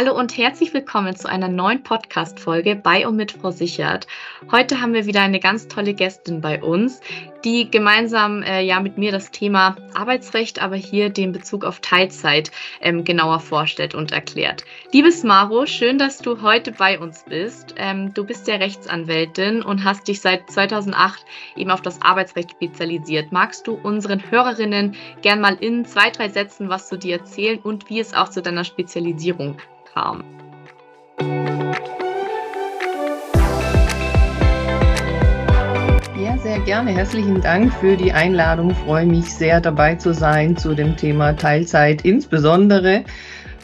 Hallo und herzlich willkommen zu einer neuen Podcast-Folge bei und mit Frau Sichert. Heute haben wir wieder eine ganz tolle Gästin bei uns, die gemeinsam äh, ja mit mir das Thema Arbeitsrecht, aber hier den Bezug auf Teilzeit ähm, genauer vorstellt und erklärt. Liebes Maro, schön, dass du heute bei uns bist. Ähm, du bist ja Rechtsanwältin und hast dich seit 2008 eben auf das Arbeitsrecht spezialisiert. Magst du unseren Hörerinnen gern mal in zwei, drei Sätzen was zu dir erzählen und wie es auch zu deiner Spezialisierung kam. Ja, sehr gerne. Herzlichen Dank für die Einladung. Ich freue mich sehr dabei zu sein zu dem Thema Teilzeit insbesondere.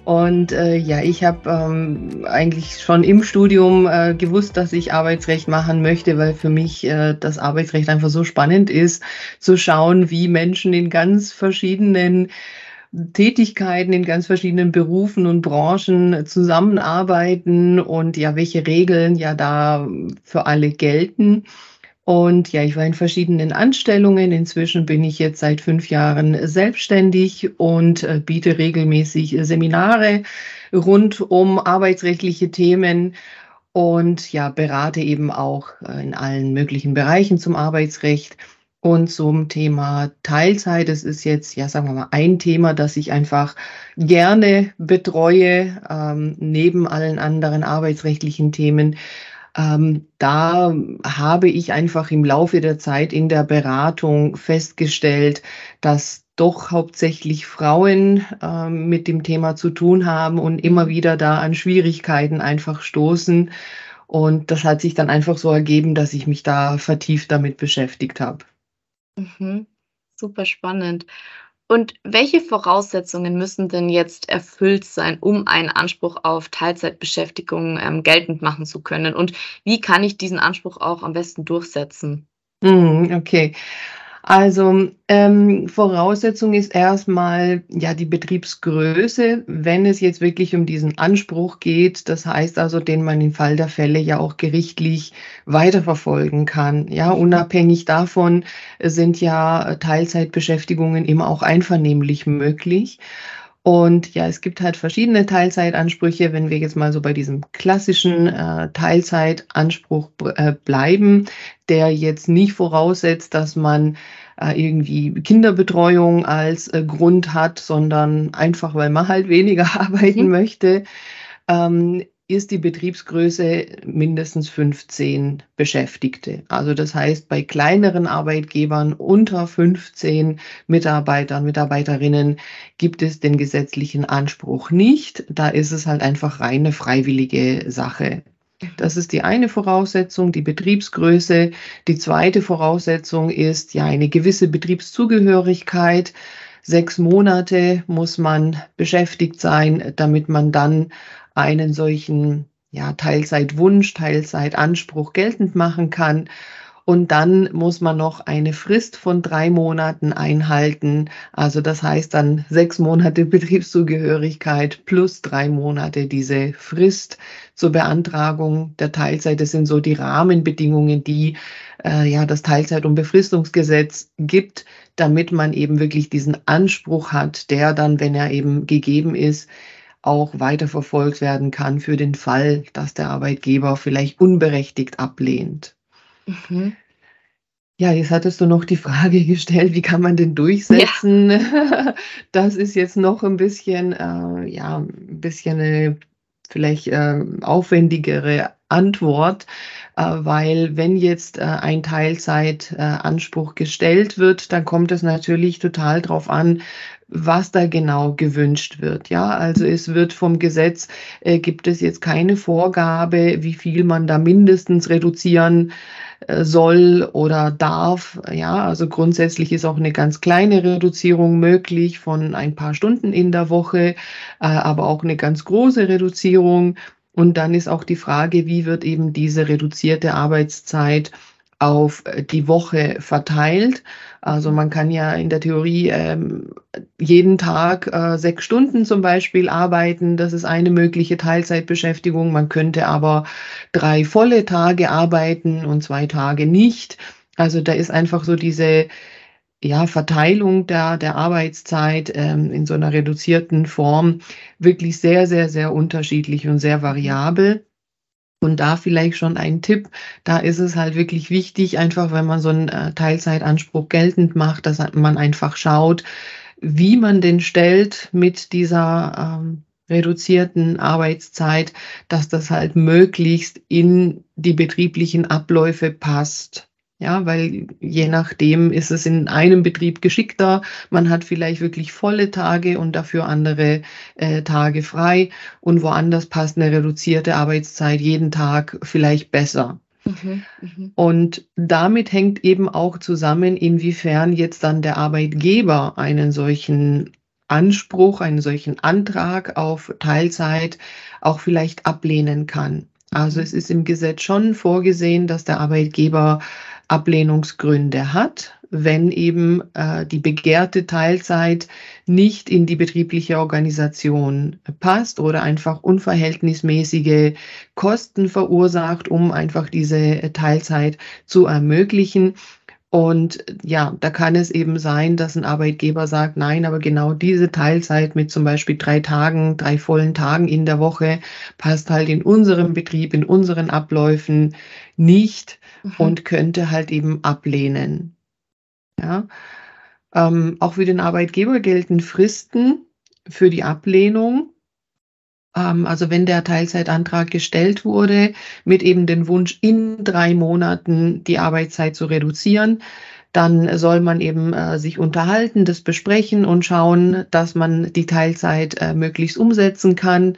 Und äh, ja, ich habe ähm, eigentlich schon im Studium äh, gewusst, dass ich Arbeitsrecht machen möchte, weil für mich äh, das Arbeitsrecht einfach so spannend ist, zu schauen, wie Menschen in ganz verschiedenen Tätigkeiten in ganz verschiedenen Berufen und Branchen zusammenarbeiten und ja, welche Regeln ja da für alle gelten. Und ja, ich war in verschiedenen Anstellungen. Inzwischen bin ich jetzt seit fünf Jahren selbstständig und äh, biete regelmäßig Seminare rund um arbeitsrechtliche Themen und ja, berate eben auch äh, in allen möglichen Bereichen zum Arbeitsrecht. Und zum Thema Teilzeit, das ist jetzt, ja, sagen wir mal, ein Thema, das ich einfach gerne betreue, ähm, neben allen anderen arbeitsrechtlichen Themen. Ähm, da habe ich einfach im Laufe der Zeit in der Beratung festgestellt, dass doch hauptsächlich Frauen äh, mit dem Thema zu tun haben und immer wieder da an Schwierigkeiten einfach stoßen. Und das hat sich dann einfach so ergeben, dass ich mich da vertieft damit beschäftigt habe. Mhm. Super spannend. Und welche Voraussetzungen müssen denn jetzt erfüllt sein, um einen Anspruch auf Teilzeitbeschäftigung ähm, geltend machen zu können? Und wie kann ich diesen Anspruch auch am besten durchsetzen? Mhm, okay. Also ähm, Voraussetzung ist erstmal ja die Betriebsgröße, wenn es jetzt wirklich um diesen Anspruch geht. Das heißt also, den man im Fall der Fälle ja auch gerichtlich weiterverfolgen kann. Ja, unabhängig davon sind ja Teilzeitbeschäftigungen immer auch einvernehmlich möglich. Und ja, es gibt halt verschiedene Teilzeitansprüche. Wenn wir jetzt mal so bei diesem klassischen äh, Teilzeitanspruch äh, bleiben, der jetzt nicht voraussetzt, dass man äh, irgendwie Kinderbetreuung als äh, Grund hat, sondern einfach, weil man halt weniger arbeiten mhm. möchte, ähm, ist die Betriebsgröße mindestens 15 Beschäftigte. Also das heißt, bei kleineren Arbeitgebern unter 15 Mitarbeitern, Mitarbeiterinnen gibt es den gesetzlichen Anspruch nicht. Da ist es halt einfach reine freiwillige Sache. Das ist die eine Voraussetzung, die Betriebsgröße. Die zweite Voraussetzung ist ja eine gewisse Betriebszugehörigkeit. Sechs Monate muss man beschäftigt sein, damit man dann einen solchen ja, Teilzeitwunsch, Teilzeitanspruch geltend machen kann. Und dann muss man noch eine Frist von drei Monaten einhalten. Also das heißt dann sechs Monate Betriebszugehörigkeit plus drei Monate diese Frist zur Beantragung der Teilzeit. Das sind so die Rahmenbedingungen, die äh, ja das Teilzeit- und Befristungsgesetz gibt, damit man eben wirklich diesen Anspruch hat, der dann, wenn er eben gegeben ist, auch weiterverfolgt werden kann für den Fall, dass der Arbeitgeber vielleicht unberechtigt ablehnt. Mhm. Ja, jetzt hattest du noch die Frage gestellt, wie kann man denn durchsetzen? Ja. Das ist jetzt noch ein bisschen, äh, ja, ein bisschen eine vielleicht äh, aufwendigere Antwort, äh, weil wenn jetzt äh, ein Teilzeitanspruch gestellt wird, dann kommt es natürlich total drauf an, was da genau gewünscht wird. Ja, also es wird vom Gesetz, äh, gibt es jetzt keine Vorgabe, wie viel man da mindestens reduzieren äh, soll oder darf. Ja, also grundsätzlich ist auch eine ganz kleine Reduzierung möglich von ein paar Stunden in der Woche, äh, aber auch eine ganz große Reduzierung. Und dann ist auch die Frage, wie wird eben diese reduzierte Arbeitszeit auf äh, die Woche verteilt. Also man kann ja in der Theorie ähm, jeden Tag äh, sechs Stunden zum Beispiel arbeiten. Das ist eine mögliche Teilzeitbeschäftigung. Man könnte aber drei volle Tage arbeiten und zwei Tage nicht. Also da ist einfach so diese ja, Verteilung der, der Arbeitszeit ähm, in so einer reduzierten Form wirklich sehr, sehr, sehr unterschiedlich und sehr variabel. Und da vielleicht schon ein Tipp, da ist es halt wirklich wichtig, einfach wenn man so einen äh, Teilzeitanspruch geltend macht, dass man einfach schaut, wie man den stellt mit dieser ähm, reduzierten Arbeitszeit, dass das halt möglichst in die betrieblichen Abläufe passt. Ja, weil je nachdem ist es in einem Betrieb geschickter. Man hat vielleicht wirklich volle Tage und dafür andere äh, Tage frei. Und woanders passt eine reduzierte Arbeitszeit jeden Tag vielleicht besser. Mhm, mh. Und damit hängt eben auch zusammen, inwiefern jetzt dann der Arbeitgeber einen solchen Anspruch, einen solchen Antrag auf Teilzeit auch vielleicht ablehnen kann. Also mhm. es ist im Gesetz schon vorgesehen, dass der Arbeitgeber Ablehnungsgründe hat, wenn eben äh, die begehrte Teilzeit nicht in die betriebliche Organisation passt oder einfach unverhältnismäßige Kosten verursacht, um einfach diese Teilzeit zu ermöglichen. Und ja, da kann es eben sein, dass ein Arbeitgeber sagt, nein, aber genau diese Teilzeit mit zum Beispiel drei Tagen, drei vollen Tagen in der Woche passt halt in unserem Betrieb, in unseren Abläufen nicht mhm. und könnte halt eben ablehnen. Ja. Ähm, auch für den Arbeitgeber gelten Fristen für die Ablehnung. Ähm, also wenn der Teilzeitantrag gestellt wurde, mit eben dem Wunsch, in drei Monaten die Arbeitszeit zu reduzieren, dann soll man eben äh, sich unterhalten, das besprechen und schauen, dass man die Teilzeit äh, möglichst umsetzen kann.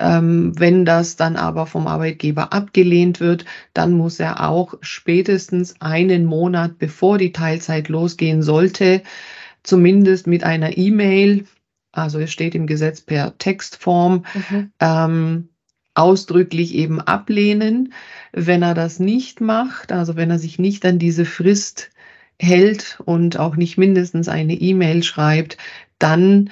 Ähm, wenn das dann aber vom Arbeitgeber abgelehnt wird, dann muss er auch spätestens einen Monat bevor die Teilzeit losgehen sollte, zumindest mit einer E-Mail, also es steht im Gesetz per Textform, mhm. ähm, ausdrücklich eben ablehnen. Wenn er das nicht macht, also wenn er sich nicht an diese Frist hält und auch nicht mindestens eine E-Mail schreibt, dann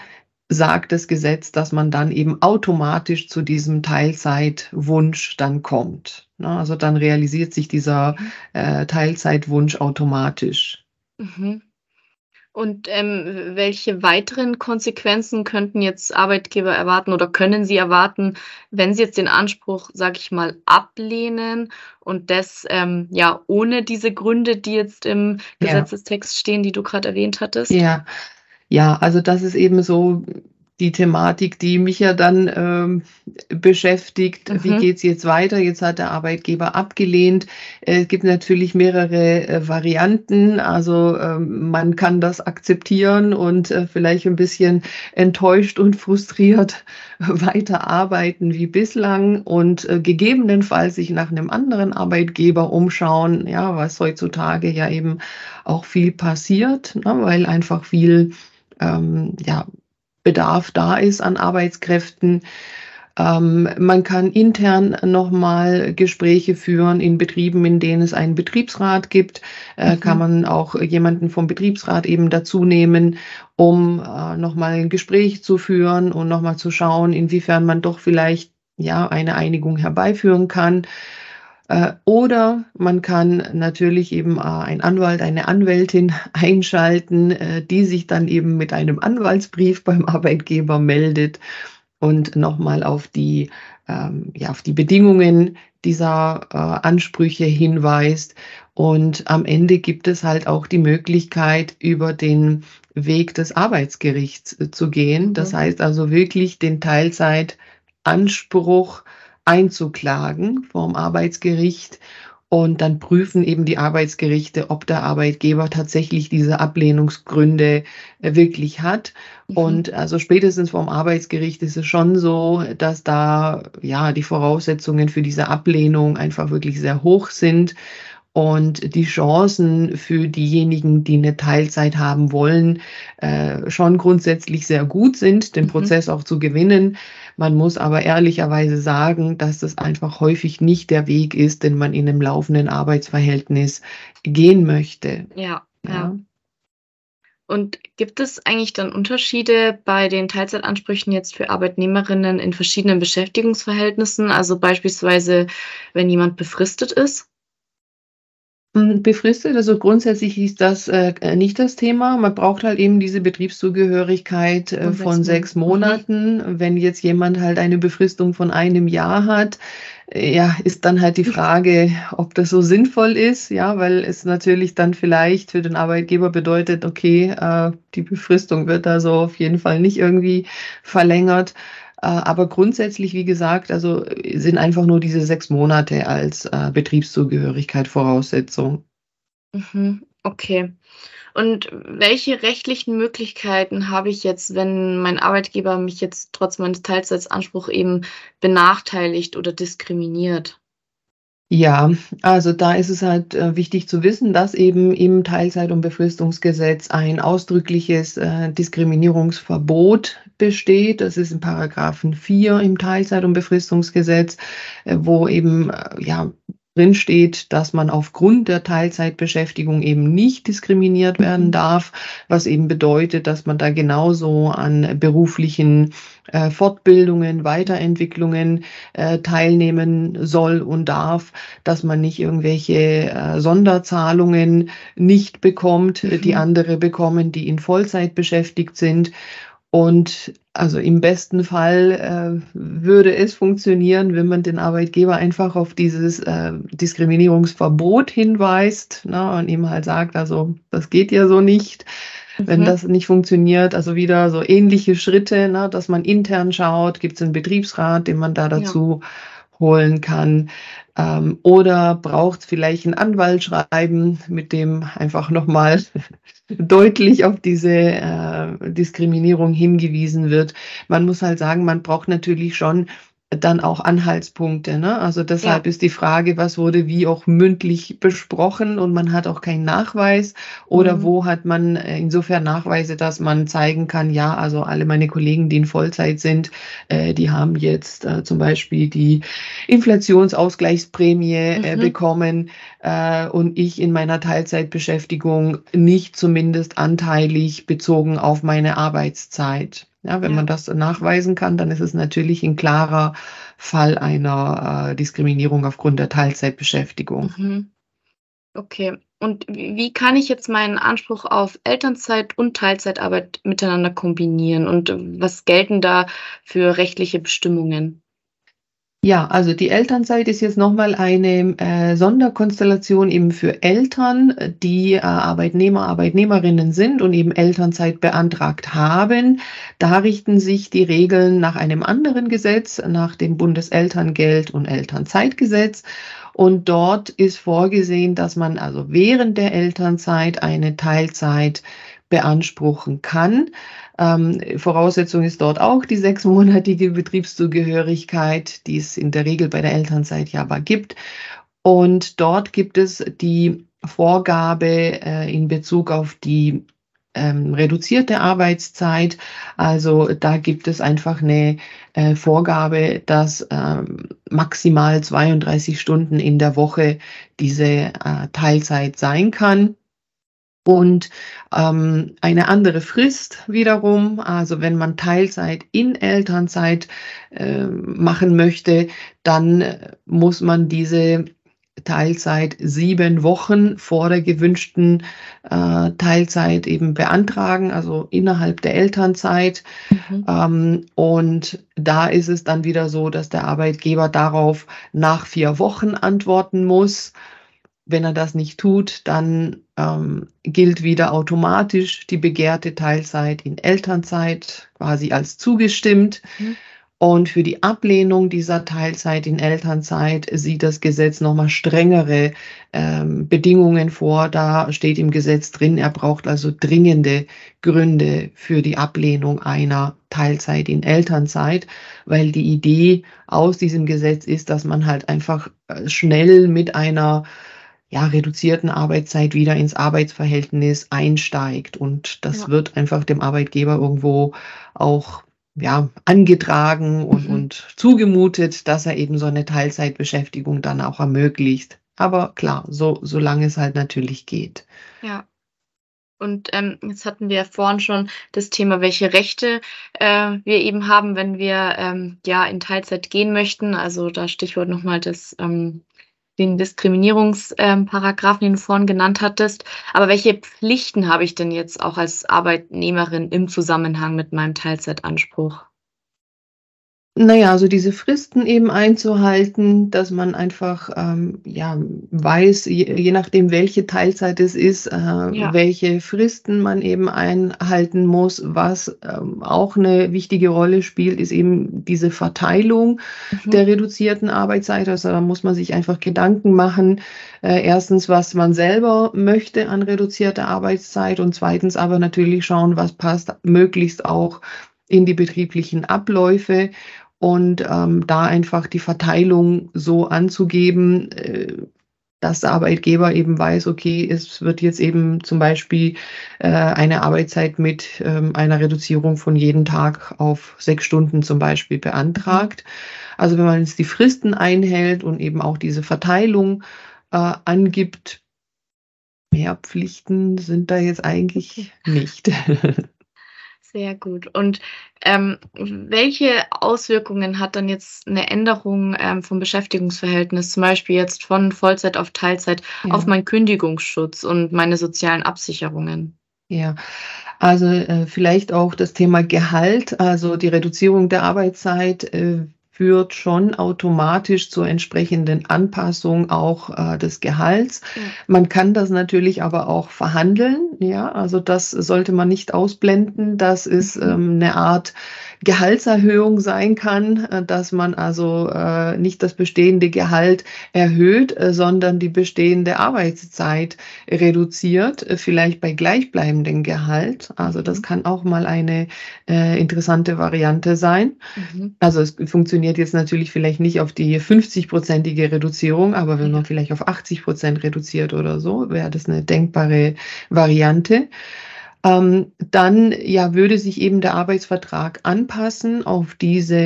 sagt das Gesetz, dass man dann eben automatisch zu diesem Teilzeitwunsch dann kommt. Also dann realisiert sich dieser äh, Teilzeitwunsch automatisch. Mhm. Und ähm, welche weiteren Konsequenzen könnten jetzt Arbeitgeber erwarten oder können sie erwarten, wenn sie jetzt den Anspruch, sag ich mal, ablehnen und das ähm, ja ohne diese Gründe, die jetzt im Gesetzestext ja. stehen, die du gerade erwähnt hattest? Ja, ja, also das ist eben so die Thematik, die mich ja dann ähm, beschäftigt. Mhm. Wie geht's jetzt weiter? Jetzt hat der Arbeitgeber abgelehnt. Es gibt natürlich mehrere äh, Varianten. Also ähm, man kann das akzeptieren und äh, vielleicht ein bisschen enttäuscht und frustriert weiterarbeiten wie bislang und äh, gegebenenfalls sich nach einem anderen Arbeitgeber umschauen, ja, was heutzutage ja eben auch viel passiert, ne, weil einfach viel ähm, ja, Bedarf da ist an Arbeitskräften. Ähm, man kann intern nochmal Gespräche führen in Betrieben, in denen es einen Betriebsrat gibt. Äh, mhm. Kann man auch jemanden vom Betriebsrat eben dazu nehmen, um äh, nochmal ein Gespräch zu führen und nochmal zu schauen, inwiefern man doch vielleicht ja eine Einigung herbeiführen kann. Äh, oder man kann natürlich eben äh, ein Anwalt, eine Anwältin einschalten, äh, die sich dann eben mit einem Anwaltsbrief beim Arbeitgeber meldet und nochmal auf die, ähm, ja, auf die Bedingungen dieser Ansprüche hinweist. Und am Ende gibt es halt auch die Möglichkeit, über den Weg des Arbeitsgerichts zu gehen. Das mhm. heißt also wirklich den Teilzeitanspruch einzuklagen vorm Arbeitsgericht. Und dann prüfen eben die Arbeitsgerichte, ob der Arbeitgeber tatsächlich diese Ablehnungsgründe äh, wirklich hat. Mhm. Und also spätestens vorm Arbeitsgericht ist es schon so, dass da ja die Voraussetzungen für diese Ablehnung einfach wirklich sehr hoch sind und die Chancen für diejenigen, die eine Teilzeit haben wollen, äh, schon grundsätzlich sehr gut sind, den mhm. Prozess auch zu gewinnen. Man muss aber ehrlicherweise sagen, dass das einfach häufig nicht der Weg ist, den man in einem laufenden Arbeitsverhältnis gehen möchte. Ja, ja. ja. Und gibt es eigentlich dann Unterschiede bei den Teilzeitansprüchen jetzt für Arbeitnehmerinnen in verschiedenen Beschäftigungsverhältnissen? Also beispielsweise, wenn jemand befristet ist? Hm, befristet. Also grundsätzlich ist das äh, nicht das Thema. Man braucht halt eben diese Betriebszugehörigkeit äh, von sechs. Monaten. Mhm. Wenn jetzt jemand halt eine Befristung von einem Jahr hat, äh, ja, ist dann halt die Frage, ob das so sinnvoll ist, ja, weil es natürlich dann vielleicht für den Arbeitgeber bedeutet, okay, äh, die Befristung wird da so auf jeden Fall nicht irgendwie verlängert. Äh, aber grundsätzlich, wie gesagt, also sind einfach nur diese sechs Monate als äh, Betriebszugehörigkeit Voraussetzung. Mhm, okay. Und welche rechtlichen Möglichkeiten habe ich jetzt, wenn mein Arbeitgeber mich jetzt trotz meines Teilzeitanspruchs eben benachteiligt oder diskriminiert? Ja, also da ist es halt äh, wichtig zu wissen, dass eben im Teilzeit- und Befristungsgesetz ein ausdrückliches äh, Diskriminierungsverbot besteht. Das ist in Paragraphen 4 im Teilzeit- und Befristungsgesetz, äh, wo eben ja drin steht, dass man aufgrund der Teilzeitbeschäftigung eben nicht diskriminiert werden darf, was eben bedeutet, dass man da genauso an beruflichen äh, Fortbildungen, Weiterentwicklungen äh, teilnehmen soll und darf, dass man nicht irgendwelche äh, Sonderzahlungen nicht bekommt, mhm. die andere bekommen, die in Vollzeit beschäftigt sind. Und also im besten Fall äh, würde es funktionieren, wenn man den Arbeitgeber einfach auf dieses äh, Diskriminierungsverbot hinweist ne, und ihm halt sagt, also das geht ja so nicht. Mhm. Wenn das nicht funktioniert, also wieder so ähnliche Schritte, ne, dass man intern schaut, gibt es einen Betriebsrat, den man da dazu ja. Holen kann. Ähm, oder braucht vielleicht ein Anwaltschreiben, mit dem einfach nochmal deutlich auf diese äh, Diskriminierung hingewiesen wird. Man muss halt sagen, man braucht natürlich schon dann auch Anhaltspunkte. Ne? Also deshalb ja. ist die Frage, was wurde wie auch mündlich besprochen und man hat auch keinen Nachweis oder mhm. wo hat man äh, insofern Nachweise, dass man zeigen kann, ja, also alle meine Kollegen, die in Vollzeit sind, äh, die haben jetzt äh, zum Beispiel die Inflationsausgleichsprämie äh, mhm. bekommen äh, und ich in meiner Teilzeitbeschäftigung nicht zumindest anteilig bezogen auf meine Arbeitszeit. Ja, wenn ja. man das nachweisen kann, dann ist es natürlich ein klarer Fall einer äh, Diskriminierung aufgrund der Teilzeitbeschäftigung. Mhm. Okay. Und wie kann ich jetzt meinen Anspruch auf Elternzeit und Teilzeitarbeit miteinander kombinieren? Und was gelten da für rechtliche Bestimmungen? Ja, also die Elternzeit ist jetzt nochmal eine äh, Sonderkonstellation eben für Eltern, die äh, Arbeitnehmer, Arbeitnehmerinnen sind und eben Elternzeit beantragt haben. Da richten sich die Regeln nach einem anderen Gesetz, nach dem Bundeselterngeld- und Elternzeitgesetz. Und dort ist vorgesehen, dass man also während der Elternzeit eine Teilzeit beanspruchen kann. Ähm, Voraussetzung ist dort auch die sechsmonatige Betriebszugehörigkeit, die es in der Regel bei der Elternzeit ja aber gibt. Und dort gibt es die Vorgabe äh, in Bezug auf die ähm, reduzierte Arbeitszeit. Also da gibt es einfach eine äh, Vorgabe, dass ähm, maximal 32 Stunden in der Woche diese äh, Teilzeit sein kann. Und ähm, eine andere Frist wiederum, also wenn man Teilzeit in Elternzeit äh, machen möchte, dann muss man diese Teilzeit sieben Wochen vor der gewünschten äh, Teilzeit eben beantragen, also innerhalb der Elternzeit. Mhm. Ähm, und da ist es dann wieder so, dass der Arbeitgeber darauf nach vier Wochen antworten muss. Wenn er das nicht tut, dann ähm, gilt wieder automatisch die begehrte Teilzeit in Elternzeit quasi als zugestimmt. Mhm. Und für die Ablehnung dieser Teilzeit in Elternzeit sieht das Gesetz nochmal strengere ähm, Bedingungen vor. Da steht im Gesetz drin, er braucht also dringende Gründe für die Ablehnung einer Teilzeit in Elternzeit, weil die Idee aus diesem Gesetz ist, dass man halt einfach äh, schnell mit einer ja, reduzierten Arbeitszeit wieder ins Arbeitsverhältnis einsteigt. Und das ja. wird einfach dem Arbeitgeber irgendwo auch ja, angetragen und, mhm. und zugemutet, dass er eben so eine Teilzeitbeschäftigung dann auch ermöglicht. Aber klar, so solange es halt natürlich geht. Ja. Und ähm, jetzt hatten wir ja vorhin schon das Thema, welche Rechte äh, wir eben haben, wenn wir ähm, ja in Teilzeit gehen möchten. Also da Stichwort nochmal das ähm, den Diskriminierungsparagraphen, den du vorhin genannt hattest. Aber welche Pflichten habe ich denn jetzt auch als Arbeitnehmerin im Zusammenhang mit meinem Teilzeitanspruch? Naja, also diese Fristen eben einzuhalten, dass man einfach ähm, ja, weiß, je, je, nachdem, welche Teilzeit es ist, äh, ja. welche Fristen man eben einhalten muss. Was ähm, auch eine wichtige Rolle spielt, ist eben diese Verteilung mhm. der reduzierten Arbeitszeit. Also da muss man sich einfach Gedanken machen. Äh, erstens, was man selber möchte an reduzierter Arbeitszeit und zweitens aber natürlich schauen, was passt möglichst auch in die betrieblichen Abläufe und ähm, da einfach die Verteilung so anzugeben, äh, dass der Arbeitgeber eben weiß, okay, es wird jetzt eben zum Beispiel äh, eine Arbeitszeit mit ähm, einer Reduzierung von jeden Tag auf sechs Stunden zum Beispiel beantragt. Also wenn man jetzt die Fristen einhält und eben auch diese Verteilung äh, angibt, mehr Pflichten sind da jetzt eigentlich nicht. Sehr gut. Und ähm, welche Auswirkungen hat dann jetzt eine Änderung ähm, vom Beschäftigungsverhältnis, zum Beispiel jetzt von Vollzeit auf Teilzeit, ja. auf meinen Kündigungsschutz und meine sozialen Absicherungen? Ja, also äh, vielleicht auch das Thema Gehalt, also die Reduzierung der Arbeitszeit äh, führt schon automatisch zur entsprechenden Anpassung auch äh, des Gehalts. Ja. Man kann das natürlich aber auch verhandeln. Ja, also das sollte man nicht ausblenden. Das ist mhm. ähm, eine Art Gehaltserhöhung sein kann, äh, dass man also äh, nicht das bestehende Gehalt erhöht, äh, sondern die bestehende Arbeitszeit reduziert, vielleicht bei gleichbleibendem Gehalt. Also das mhm. kann auch mal eine äh, interessante Variante sein. Mhm. Also es funktioniert jetzt natürlich vielleicht nicht auf die 50-prozentige Reduzierung, aber wenn man vielleicht auf 80 Prozent reduziert oder so, wäre das eine denkbare Variante ähm, dann ja würde sich eben der Arbeitsvertrag anpassen auf diese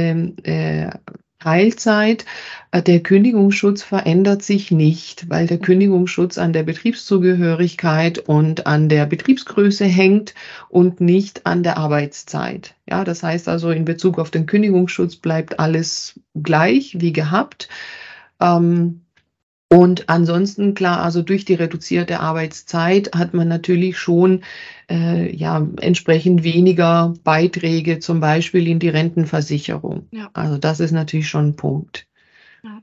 äh, Teilzeit. Äh, der Kündigungsschutz verändert sich nicht, weil der Kündigungsschutz an der Betriebszugehörigkeit und an der Betriebsgröße hängt und nicht an der Arbeitszeit. Ja, das heißt also, in Bezug auf den Kündigungsschutz bleibt alles gleich wie gehabt. Ähm, und ansonsten, klar, also durch die reduzierte Arbeitszeit hat man natürlich schon äh, ja, entsprechend weniger Beiträge, zum Beispiel in die Rentenversicherung. Ja. Also das ist natürlich schon ein Punkt. Ja.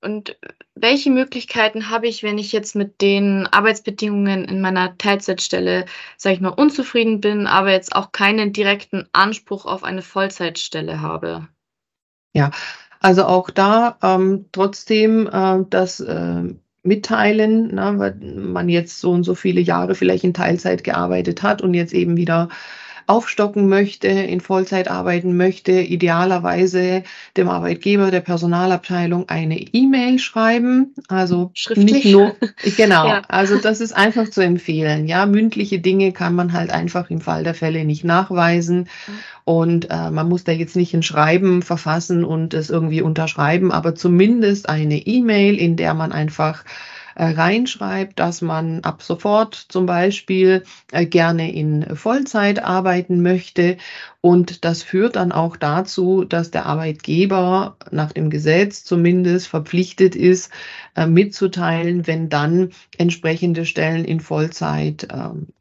Und welche Möglichkeiten habe ich, wenn ich jetzt mit den Arbeitsbedingungen in meiner Teilzeitstelle, sage ich mal, unzufrieden bin, aber jetzt auch keinen direkten Anspruch auf eine Vollzeitstelle habe? Ja, also auch da ähm, trotzdem äh, das äh, mitteilen, na, weil man jetzt so und so viele Jahre vielleicht in Teilzeit gearbeitet hat und jetzt eben wieder aufstocken möchte, in Vollzeit arbeiten möchte, idealerweise dem Arbeitgeber der Personalabteilung eine E-Mail schreiben. Also Schriftlich. nicht nur, genau. ja. Also das ist einfach zu empfehlen. Ja, mündliche Dinge kann man halt einfach im Fall der Fälle nicht nachweisen. Und äh, man muss da jetzt nicht ein Schreiben verfassen und es irgendwie unterschreiben, aber zumindest eine E-Mail, in der man einfach reinschreibt, dass man ab sofort zum Beispiel äh, gerne in Vollzeit arbeiten möchte. Und das führt dann auch dazu, dass der Arbeitgeber nach dem Gesetz zumindest verpflichtet ist, äh, mitzuteilen, wenn dann entsprechende Stellen in Vollzeit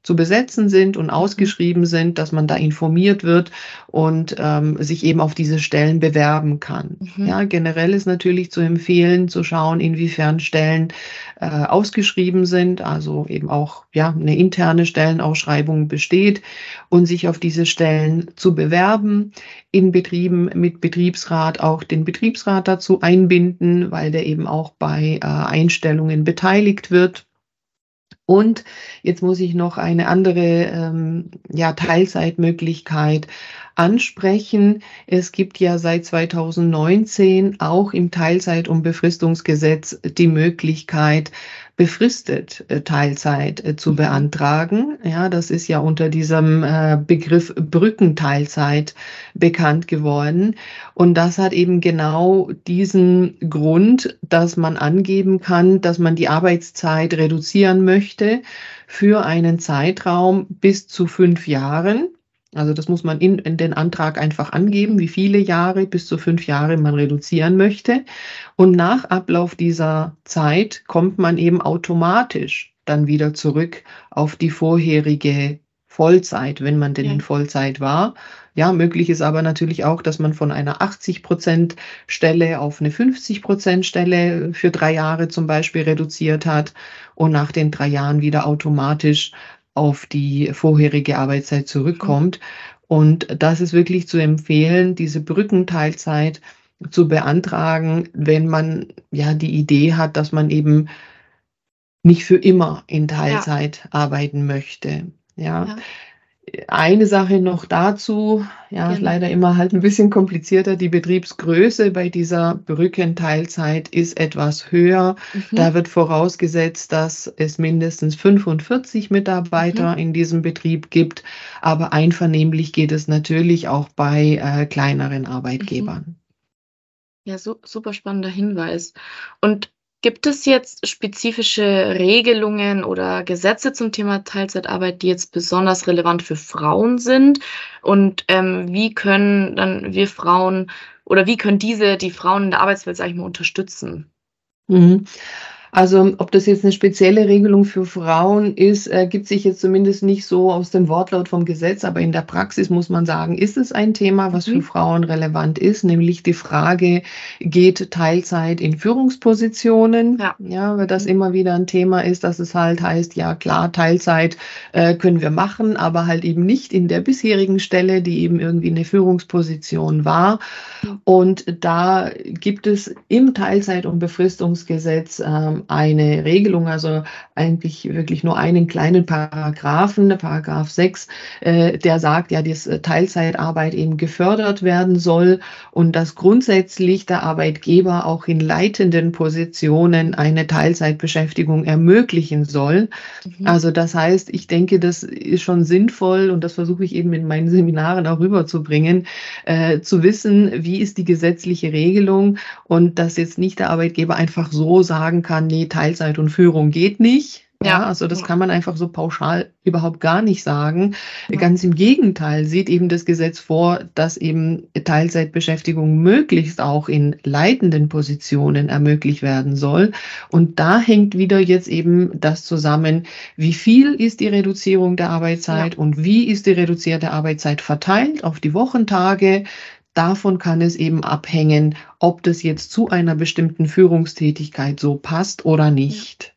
zu besetzen sind und ausgeschrieben sind, dass man da informiert wird und ähm, sich eben auf diese Stellen bewerben kann. Mhm. Ja, generell ist natürlich zu empfehlen, zu schauen, inwiefern Stellen äh, ausgeschrieben sind, also eben auch ja eine interne Stellenausschreibung besteht und sich auf diese Stellen zu bewerben, in Betrieben mit Betriebsrat auch den Betriebsrat dazu einbinden, weil der eben auch bei äh, Einstellungen beteiligt wird. Und jetzt muss ich noch eine andere ähm, ja, Teilzeitmöglichkeit ansprechen. Es gibt ja seit 2019 auch im Teilzeit- und Befristungsgesetz die Möglichkeit, befristet äh, Teilzeit äh, zu beantragen. Ja, das ist ja unter diesem äh, Begriff Brückenteilzeit bekannt geworden. Und das hat eben genau diesen Grund, dass man angeben kann, dass man die Arbeitszeit reduzieren möchte für einen Zeitraum bis zu fünf Jahren. Also das muss man in, in den Antrag einfach angeben, wie viele Jahre bis zu fünf Jahre man reduzieren möchte. Und nach Ablauf dieser Zeit kommt man eben automatisch dann wieder zurück auf die vorherige Vollzeit, wenn man denn ja. in Vollzeit war. Ja, möglich ist aber natürlich auch, dass man von einer 80 Prozent Stelle auf eine 50 Prozent Stelle für drei Jahre zum Beispiel reduziert hat und nach den drei Jahren wieder automatisch auf die vorherige Arbeitszeit zurückkommt. Und das ist wirklich zu empfehlen, diese Brückenteilzeit zu beantragen, wenn man ja die Idee hat, dass man eben nicht für immer in Teilzeit ja. arbeiten möchte. Ja. ja. Eine Sache noch dazu, ja, genau. leider immer halt ein bisschen komplizierter. Die Betriebsgröße bei dieser Brückenteilzeit ist etwas höher. Mhm. Da wird vorausgesetzt, dass es mindestens 45 Mitarbeiter mhm. in diesem Betrieb gibt. Aber einvernehmlich geht es natürlich auch bei äh, kleineren Arbeitgebern. Mhm. Ja, so, super spannender Hinweis. Und Gibt es jetzt spezifische Regelungen oder Gesetze zum Thema Teilzeitarbeit, die jetzt besonders relevant für Frauen sind? Und ähm, wie können dann wir Frauen oder wie können diese die Frauen in der Arbeitswelt, sag ich mal, unterstützen? Mhm. Also ob das jetzt eine spezielle Regelung für Frauen ist, äh, gibt sich jetzt zumindest nicht so aus dem Wortlaut vom Gesetz, aber in der Praxis muss man sagen, ist es ein Thema, was mhm. für Frauen relevant ist, nämlich die Frage, geht Teilzeit in Führungspositionen? Ja, ja weil das mhm. immer wieder ein Thema ist, dass es halt heißt, ja klar, Teilzeit äh, können wir machen, aber halt eben nicht in der bisherigen Stelle, die eben irgendwie eine Führungsposition war. Mhm. Und da gibt es im Teilzeit- und Befristungsgesetz ähm, eine Regelung, also eigentlich wirklich nur einen kleinen Paragraphen, Paragraph 6, äh, der sagt ja, dass äh, Teilzeitarbeit eben gefördert werden soll und dass grundsätzlich der Arbeitgeber auch in leitenden Positionen eine Teilzeitbeschäftigung ermöglichen soll. Mhm. Also das heißt, ich denke, das ist schon sinnvoll und das versuche ich eben in meinen Seminaren auch rüberzubringen, äh, zu wissen, wie ist die gesetzliche Regelung und dass jetzt nicht der Arbeitgeber einfach so sagen kann, nee, Teilzeit und Führung geht nicht. Ja, also das kann man einfach so pauschal überhaupt gar nicht sagen. Ganz im Gegenteil sieht eben das Gesetz vor, dass eben Teilzeitbeschäftigung möglichst auch in leitenden Positionen ermöglicht werden soll. Und da hängt wieder jetzt eben das zusammen, wie viel ist die Reduzierung der Arbeitszeit ja. und wie ist die reduzierte Arbeitszeit verteilt auf die Wochentage, Davon kann es eben abhängen, ob das jetzt zu einer bestimmten Führungstätigkeit so passt oder nicht.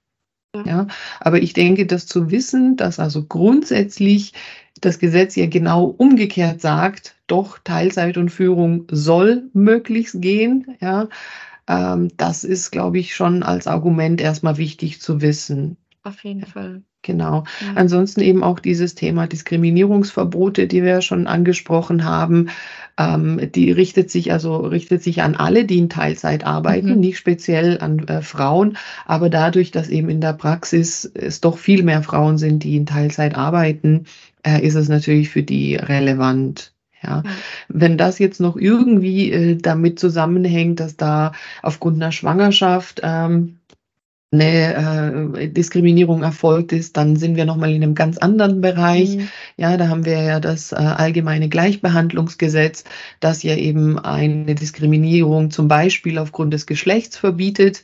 Ja. ja. aber ich denke, das zu wissen, dass also grundsätzlich das Gesetz ja genau umgekehrt sagt, doch Teilzeit und Führung soll möglichst gehen, ja, ähm, das ist, glaube ich, schon als Argument erstmal wichtig zu wissen. Auf jeden Fall. Genau. Ja. Ansonsten eben auch dieses Thema Diskriminierungsverbote, die wir schon angesprochen haben. Ähm, die richtet sich also richtet sich an alle, die in Teilzeit arbeiten, mhm. nicht speziell an äh, Frauen, aber dadurch, dass eben in der Praxis es doch viel mehr Frauen sind, die in Teilzeit arbeiten, äh, ist es natürlich für die relevant. Ja, wenn das jetzt noch irgendwie äh, damit zusammenhängt, dass da aufgrund einer Schwangerschaft ähm, eine äh, Diskriminierung erfolgt ist, dann sind wir nochmal in einem ganz anderen Bereich. Mhm. Ja, da haben wir ja das äh, allgemeine Gleichbehandlungsgesetz, das ja eben eine Diskriminierung zum Beispiel aufgrund des Geschlechts verbietet.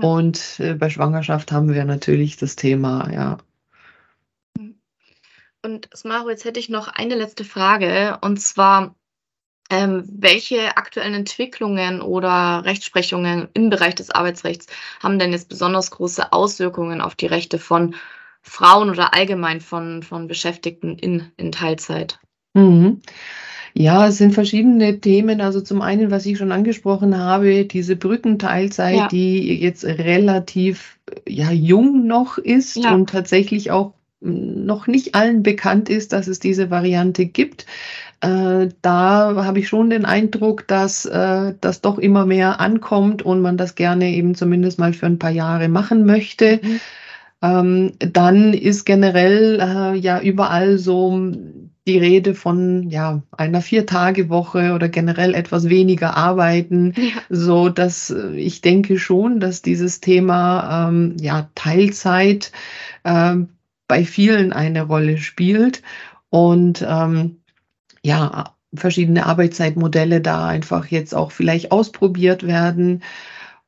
Ja. Und äh, bei Schwangerschaft haben wir natürlich das Thema, ja. Und Smaro, jetzt hätte ich noch eine letzte Frage. Und zwar, ähm, welche aktuellen Entwicklungen oder Rechtsprechungen im Bereich des Arbeitsrechts haben denn jetzt besonders große Auswirkungen auf die Rechte von Frauen oder allgemein von, von Beschäftigten in, in Teilzeit? Mhm. Ja, es sind verschiedene Themen. Also zum einen, was ich schon angesprochen habe, diese Brückenteilzeit, ja. die jetzt relativ ja, jung noch ist ja. und tatsächlich auch noch nicht allen bekannt ist, dass es diese Variante gibt. Äh, da habe ich schon den Eindruck, dass äh, das doch immer mehr ankommt und man das gerne eben zumindest mal für ein paar Jahre machen möchte. Mhm. Ähm, dann ist generell äh, ja überall so die Rede von ja einer Vier-Tage-Woche oder generell etwas weniger arbeiten, ja. so dass äh, ich denke schon, dass dieses Thema ähm, ja Teilzeit äh, bei vielen eine Rolle spielt und ähm, ja, verschiedene Arbeitszeitmodelle da einfach jetzt auch vielleicht ausprobiert werden.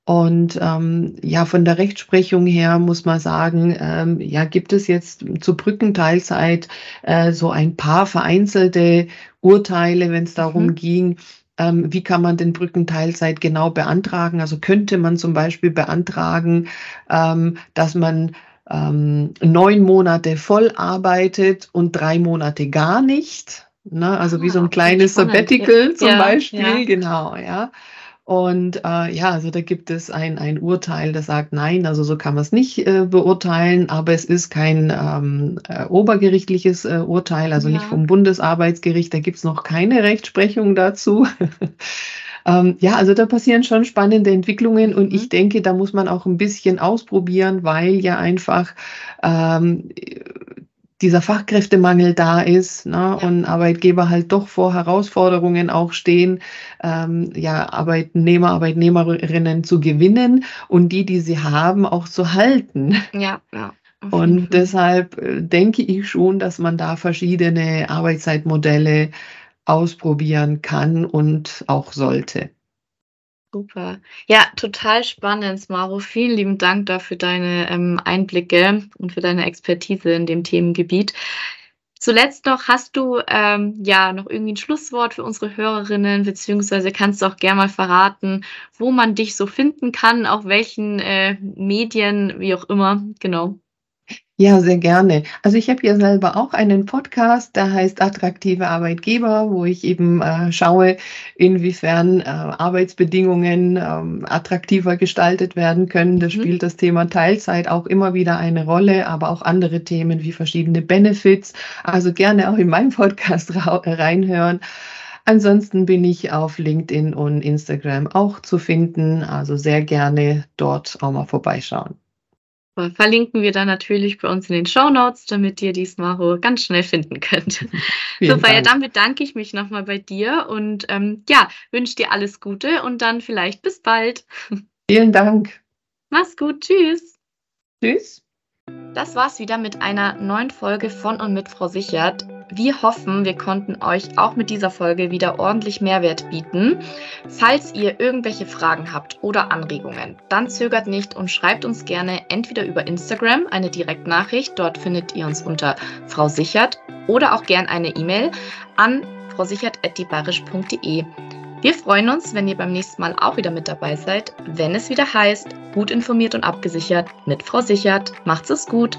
Und ähm, ja, von der Rechtsprechung her muss man sagen, ähm, ja, gibt es jetzt zur Brückenteilzeit äh, so ein paar vereinzelte Urteile, wenn es darum mhm. ging, ähm, wie kann man den Brückenteilzeit genau beantragen? Also könnte man zum Beispiel beantragen, ähm, dass man ähm, neun Monate voll arbeitet und drei Monate gar nicht. Ne? Also ah, wie so ein kleines Sabbatical zum ja, Beispiel, ja. genau, ja. Und äh, ja, also da gibt es ein, ein Urteil, das sagt, nein, also so kann man es nicht äh, beurteilen, aber es ist kein ähm, äh, obergerichtliches äh, Urteil, also ja. nicht vom Bundesarbeitsgericht, da gibt es noch keine Rechtsprechung dazu. ähm, ja, also da passieren schon spannende Entwicklungen und mhm. ich denke, da muss man auch ein bisschen ausprobieren, weil ja einfach ähm, dieser Fachkräftemangel da ist ne, ja. und Arbeitgeber halt doch vor Herausforderungen auch stehen, ähm, ja, Arbeitnehmer, Arbeitnehmerinnen zu gewinnen und die, die sie haben, auch zu halten. Ja, ja. Und deshalb äh, denke ich schon, dass man da verschiedene Arbeitszeitmodelle ausprobieren kann und auch sollte. Super. Ja, total spannend, Maro. Vielen lieben Dank dafür deine ähm, Einblicke und für deine Expertise in dem Themengebiet. Zuletzt noch, hast du ähm, ja noch irgendwie ein Schlusswort für unsere Hörerinnen, beziehungsweise kannst du auch gerne mal verraten, wo man dich so finden kann, auf welchen äh, Medien, wie auch immer. Genau. Ja, sehr gerne. Also ich habe ja selber auch einen Podcast, der heißt Attraktive Arbeitgeber, wo ich eben äh, schaue, inwiefern äh, Arbeitsbedingungen ähm, attraktiver gestaltet werden können. Da mhm. spielt das Thema Teilzeit auch immer wieder eine Rolle, aber auch andere Themen wie verschiedene Benefits. Also gerne auch in meinem Podcast reinhören. Ansonsten bin ich auf LinkedIn und Instagram auch zu finden. Also sehr gerne dort auch mal vorbeischauen. Verlinken wir dann natürlich bei uns in den Show Notes, damit ihr diesmal ganz schnell finden könnt. Super, ja, dann bedanke ich mich nochmal bei dir und ähm, ja, wünsche dir alles Gute und dann vielleicht bis bald. Vielen Dank. Mach's gut, tschüss. Tschüss. Das war's wieder mit einer neuen Folge von und mit Frau Sichert. Wir hoffen, wir konnten euch auch mit dieser Folge wieder ordentlich Mehrwert bieten. Falls ihr irgendwelche Fragen habt oder Anregungen, dann zögert nicht und schreibt uns gerne entweder über Instagram eine Direktnachricht, dort findet ihr uns unter Frau Sichert, oder auch gern eine E-Mail an frausichert.dibarisch.de. Wir freuen uns, wenn ihr beim nächsten Mal auch wieder mit dabei seid, wenn es wieder heißt, gut informiert und abgesichert mit Frau Sichert. Macht's es gut!